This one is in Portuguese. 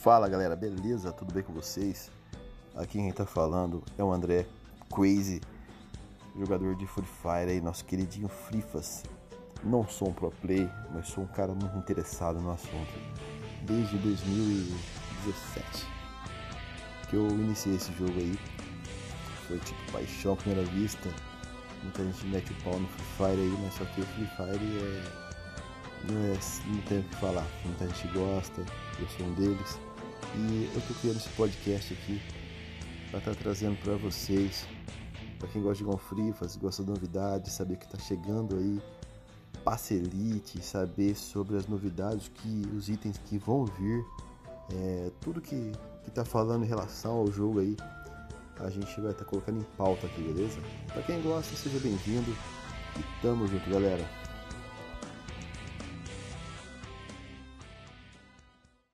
Fala galera, beleza? Tudo bem com vocês? Aqui quem tá falando é o André Crazy, jogador de Free Fire aí, nosso queridinho Frifas. Não sou um pro play, mas sou um cara muito interessado no assunto. Desde 2017 que eu iniciei esse jogo aí. Foi tipo paixão à primeira vista. Muita gente mete o pau no Free Fire aí, mas só que o Free Fire é. Não, é, não tem o que falar. Muita gente gosta, eu sou um deles. E eu tô criando esse podcast aqui para estar tá trazendo para vocês, para quem gosta de Gonfrifas, gosta de novidades, saber que tá chegando aí passe elite, saber sobre as novidades, que os itens que vão vir, é, tudo que, que tá falando em relação ao jogo aí, a gente vai estar tá colocando em pauta aqui, beleza? Para quem gosta, seja bem-vindo e tamo junto, galera.